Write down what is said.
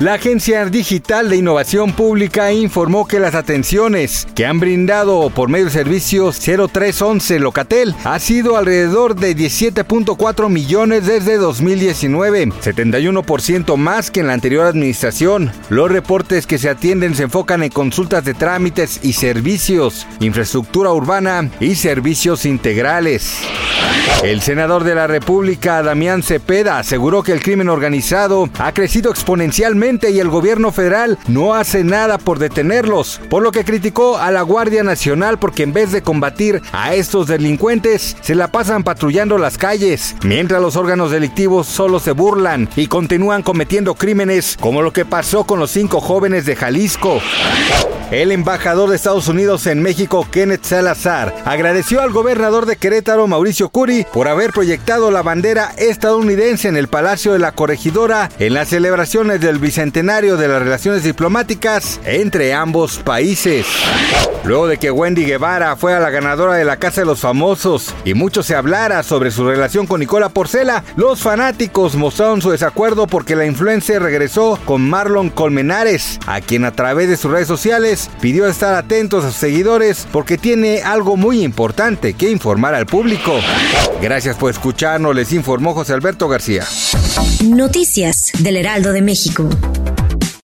La Agencia Digital de Innovación Pública informó que las atenciones que han brindado por medio del servicio 0311 Locatel ha sido alrededor de 17.4 millones desde 2019, 71% más que en la anterior administración. Los reportes que se atienden se enfocan en consultas de trámites y servicios, infraestructura urbana y servicios integrales. El senador de la República, Damián Cepeda, aseguró que el crimen organizado ha crecido exponencialmente y el gobierno federal no hace nada por detenerlos, por lo que criticó a la Guardia Nacional porque en vez de combatir a estos delincuentes, se la pasan patrullando las calles, mientras los órganos delictivos solo se burlan y continúan cometiendo crímenes como lo que pasó con los cinco jóvenes de Jalisco. El embajador de Estados Unidos en México, Kenneth Salazar, agradeció al gobernador de Querétaro, Mauricio Curi, por haber proyectado la bandera estadounidense en el Palacio de la Corregidora en las celebraciones del bicentenario de las relaciones diplomáticas entre ambos países. Luego de que Wendy Guevara fue a la ganadora de la Casa de los Famosos y mucho se hablara sobre su relación con Nicola Porcela, los fanáticos mostraron su desacuerdo porque la influencer regresó con Marlon Colmenares, a quien a través de sus redes sociales pidió estar atentos a sus seguidores porque tiene algo muy importante que informar al público. Gracias por escucharnos, les informó José Alberto García. Noticias del Heraldo de México.